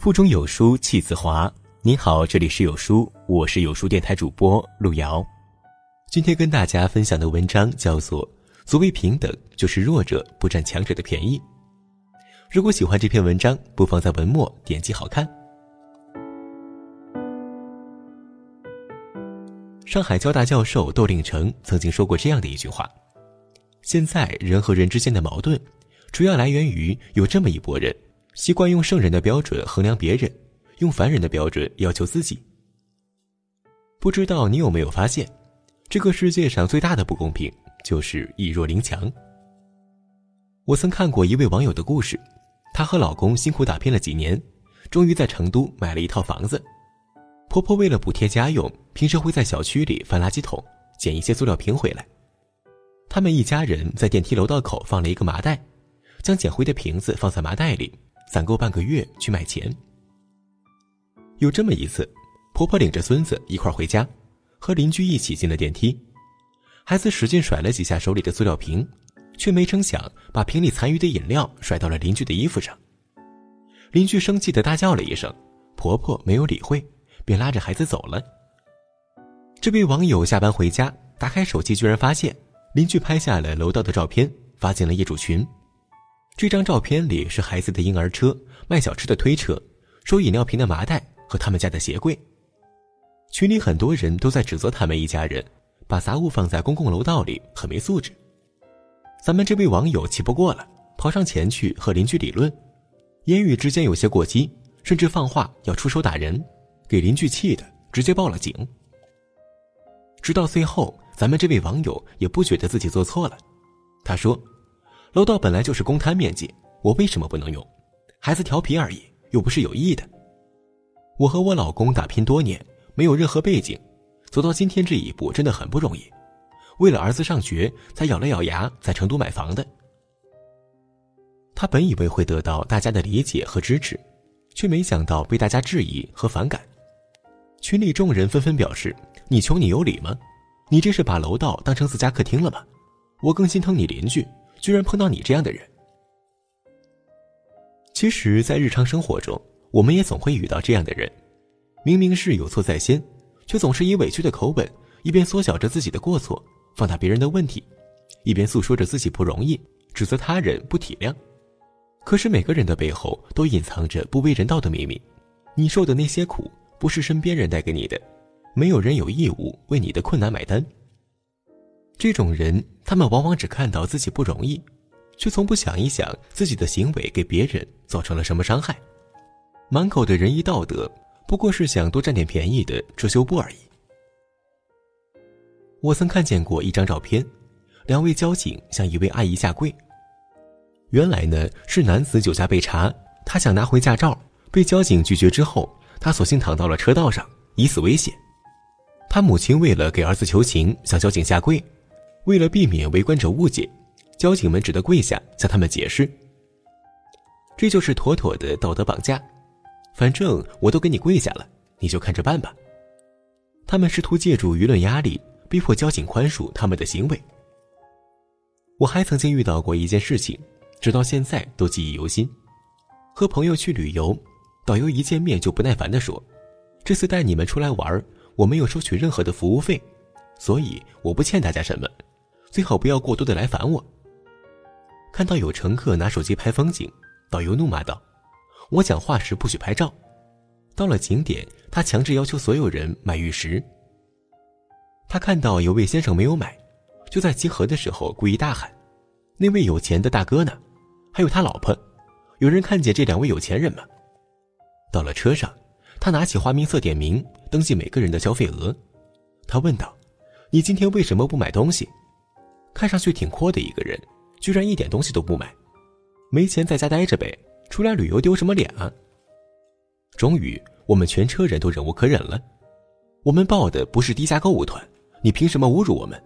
腹中有书气自华。您好，这里是有书，我是有书电台主播路遥。今天跟大家分享的文章叫做《所谓平等，就是弱者不占强者的便宜》。如果喜欢这篇文章，不妨在文末点击好看。上海交大教授窦令成曾经说过这样的一句话：现在人和人之间的矛盾，主要来源于有这么一拨人。习惯用圣人的标准衡量别人，用凡人的标准要求自己。不知道你有没有发现，这个世界上最大的不公平就是以弱凌强。我曾看过一位网友的故事，她和老公辛苦打拼了几年，终于在成都买了一套房子。婆婆为了补贴家用，平时会在小区里翻垃圾桶，捡一些塑料瓶回来。他们一家人在电梯楼道口放了一个麻袋，将捡回的瓶子放在麻袋里。攒够半个月去买钱。有这么一次，婆婆领着孙子一块回家，和邻居一起进了电梯，孩子使劲甩了几下手里的塑料瓶，却没成想把瓶里残余的饮料甩到了邻居的衣服上。邻居生气的大叫了一声，婆婆没有理会，便拉着孩子走了。这位网友下班回家，打开手机，居然发现邻居拍下了楼道的照片，发进了业主群。这张照片里是孩子的婴儿车、卖小吃的推车、收饮料瓶的麻袋和他们家的鞋柜。群里很多人都在指责他们一家人把杂物放在公共楼道里，很没素质。咱们这位网友气不过了，跑上前去和邻居理论，言语之间有些过激，甚至放话要出手打人，给邻居气的直接报了警。直到最后，咱们这位网友也不觉得自己做错了，他说。楼道本来就是公摊面积，我为什么不能用？孩子调皮而已，又不是有意的。我和我老公打拼多年，没有任何背景，走到今天这一步真的很不容易。为了儿子上学，才咬了咬牙在成都买房的。他本以为会得到大家的理解和支持，却没想到被大家质疑和反感。群里众人纷纷表示：“你穷你有理吗？你这是把楼道当成自家客厅了吗？我更心疼你邻居。”居然碰到你这样的人。其实，在日常生活中，我们也总会遇到这样的人，明明是有错在先，却总是以委屈的口吻，一边缩小着自己的过错，放大别人的问题，一边诉说着自己不容易，指责他人不体谅。可是，每个人的背后都隐藏着不为人道的秘密。你受的那些苦，不是身边人带给你的，没有人有义务为你的困难买单。这种人，他们往往只看到自己不容易，却从不想一想自己的行为给别人造成了什么伤害。满口的仁义道德，不过是想多占点便宜的遮羞布而已。我曾看见过一张照片，两位交警向一位阿姨下跪。原来呢是男子酒驾被查，他想拿回驾照，被交警拒绝之后，他索性躺到了车道上，以死威胁。他母亲为了给儿子求情，向交警下跪。为了避免围观者误解，交警们只得跪下向他们解释。这就是妥妥的道德绑架。反正我都给你跪下了，你就看着办吧。他们试图借助舆论压力，逼迫交警宽恕他们的行为。我还曾经遇到过一件事情，直到现在都记忆犹新。和朋友去旅游，导游一见面就不耐烦地说：“这次带你们出来玩，我没有收取任何的服务费，所以我不欠大家什么。”最好不要过多的来烦我。看到有乘客拿手机拍风景，导游怒骂道：“我讲话时不许拍照。”到了景点，他强制要求所有人买玉石。他看到有位先生没有买，就在集合的时候故意大喊：“那位有钱的大哥呢？还有他老婆，有人看见这两位有钱人吗？”到了车上，他拿起花名册点名登记每个人的消费额。他问道：“你今天为什么不买东西？”看上去挺阔的一个人，居然一点东西都不买，没钱在家待着呗，出来旅游丢什么脸啊？终于，我们全车人都忍无可忍了。我们报的不是低价购物团，你凭什么侮辱我们？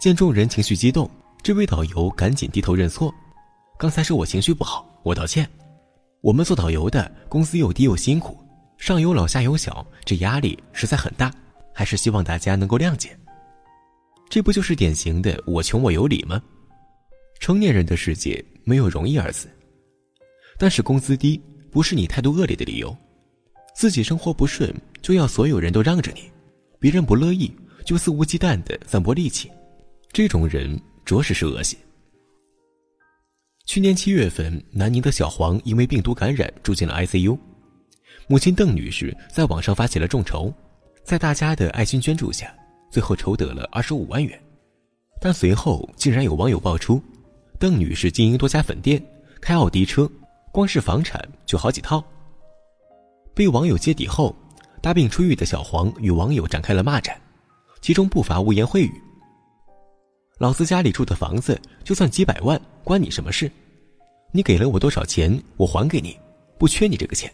见众人情绪激动，这位导游赶紧低头认错：“刚才是我情绪不好，我道歉。我们做导游的工资又低又辛苦，上有老下有小，这压力实在很大，还是希望大家能够谅解。”这不就是典型的“我穷我有理”吗？成年人的世界没有容易二字，但是工资低不是你态度恶劣的理由。自己生活不顺，就要所有人都让着你；别人不乐意，就肆无忌惮的散播戾气。这种人着实是恶心。去年七月份，南宁的小黄因为病毒感染住进了 ICU，母亲邓女士在网上发起了众筹，在大家的爱心捐助下，最后筹得了二十五万元。但随后竟然有网友爆出，邓女士经营多家粉店，开奥迪车，光是房产就好几套。被网友揭底后，大病初愈的小黄与网友展开了骂战，其中不乏污言秽语。老子家里住的房子就算几百万，关你什么事？你给了我多少钱，我还给你，不缺你这个钱。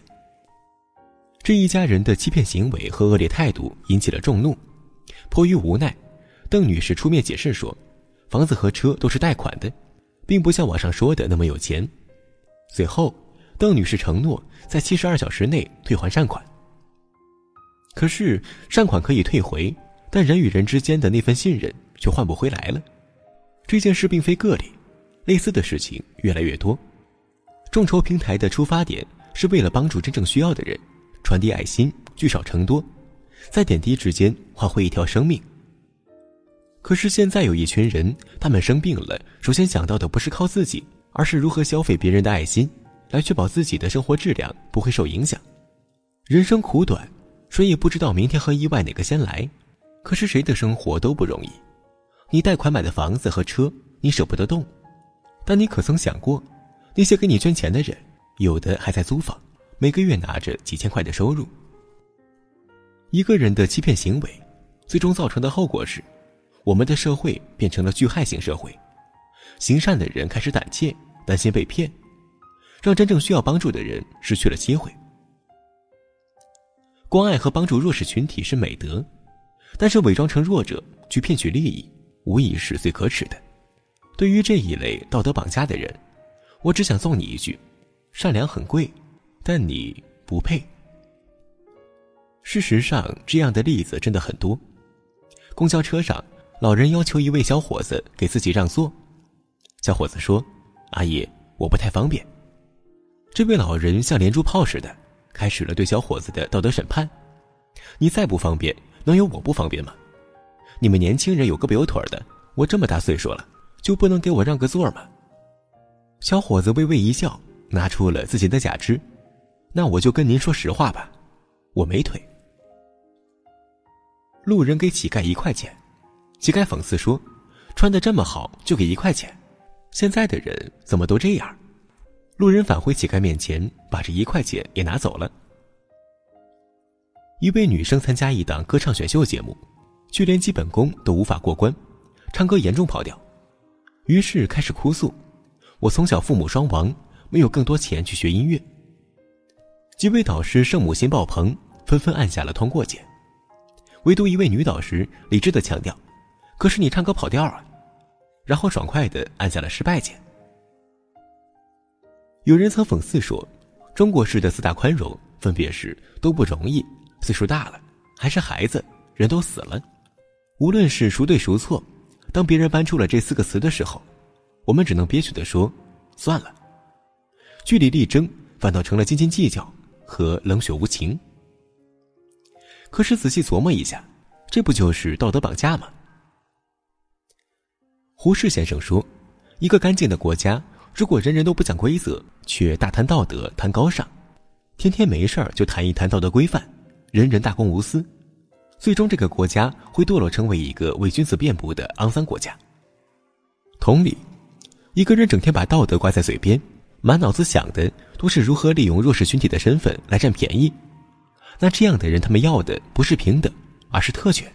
这一家人的欺骗行为和恶劣态度引起了众怒。迫于无奈，邓女士出面解释说，房子和车都是贷款的，并不像网上说的那么有钱。随后，邓女士承诺在七十二小时内退还善款。可是，善款可以退回，但人与人之间的那份信任。却换不回来了。这件事并非个例，类似的事情越来越多。众筹平台的出发点是为了帮助真正需要的人，传递爱心，聚少成多，在点滴之间换回一条生命。可是现在有一群人，他们生病了，首先想到的不是靠自己，而是如何消费别人的爱心，来确保自己的生活质量不会受影响。人生苦短，谁也不知道明天和意外哪个先来，可是谁的生活都不容易。你贷款买的房子和车，你舍不得动，但你可曾想过，那些给你捐钱的人，有的还在租房，每个月拿着几千块的收入。一个人的欺骗行为，最终造成的后果是，我们的社会变成了巨害型社会，行善的人开始胆怯，担心被骗，让真正需要帮助的人失去了机会。关爱和帮助弱势群体是美德，但是伪装成弱者去骗取利益。无疑是最可耻的。对于这一类道德绑架的人，我只想送你一句：善良很贵，但你不配。事实上，这样的例子真的很多。公交车上，老人要求一位小伙子给自己让座，小伙子说：“阿姨，我不太方便。”这位老人像连珠炮似的，开始了对小伙子的道德审判：“你再不方便，能有我不方便吗？”你们年轻人有胳膊有腿的，我这么大岁数了，就不能给我让个座吗？小伙子微微一笑，拿出了自己的假肢。那我就跟您说实话吧，我没腿。路人给乞丐一块钱，乞丐讽刺说：“穿的这么好，就给一块钱？现在的人怎么都这样？”路人返回乞丐面前，把这一块钱也拿走了。一位女生参加一档歌唱选秀节目。却连基本功都无法过关，唱歌严重跑调，于是开始哭诉：“我从小父母双亡，没有更多钱去学音乐。”几位导师圣母心爆棚，纷纷按下了通过键，唯独一位女导师理智的强调：“可是你唱歌跑调啊！”然后爽快的按下了失败键。有人曾讽刺说：“中国式的四大宽容分别是都不容易、岁数大了、还是孩子、人都死了。”无论是孰对孰错，当别人搬出了这四个词的时候，我们只能憋屈的说：“算了。”据理力争反倒成了斤斤计较和冷血无情。可是仔细琢磨一下，这不就是道德绑架吗？胡适先生说：“一个干净的国家，如果人人都不讲规则，却大谈道德、谈高尚，天天没事儿就谈一谈道德规范，人人大公无私。”最终，这个国家会堕落成为一个伪君子遍布的肮脏国家。同理，一个人整天把道德挂在嘴边，满脑子想的都是如何利用弱势群体的身份来占便宜，那这样的人，他们要的不是平等，而是特权。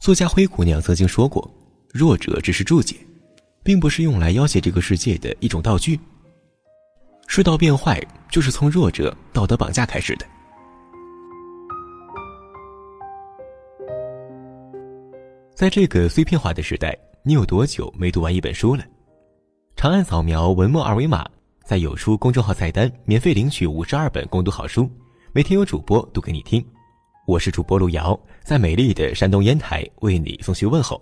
作家灰姑娘曾经说过：“弱者只是注解，并不是用来要挟这个世界的一种道具。”世道变坏，就是从弱者道德绑架开始的。在这个碎片化的时代，你有多久没读完一本书了？长按扫描文末二维码，在有书公众号菜单免费领取五十二本共读好书，每天有主播读给你听。我是主播路遥，在美丽的山东烟台为你送去问候。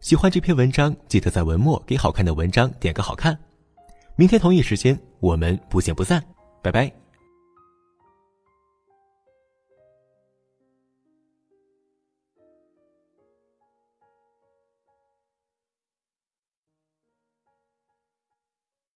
喜欢这篇文章，记得在文末给好看的文章点个好看。明天同一时间，我们不见不散。拜拜。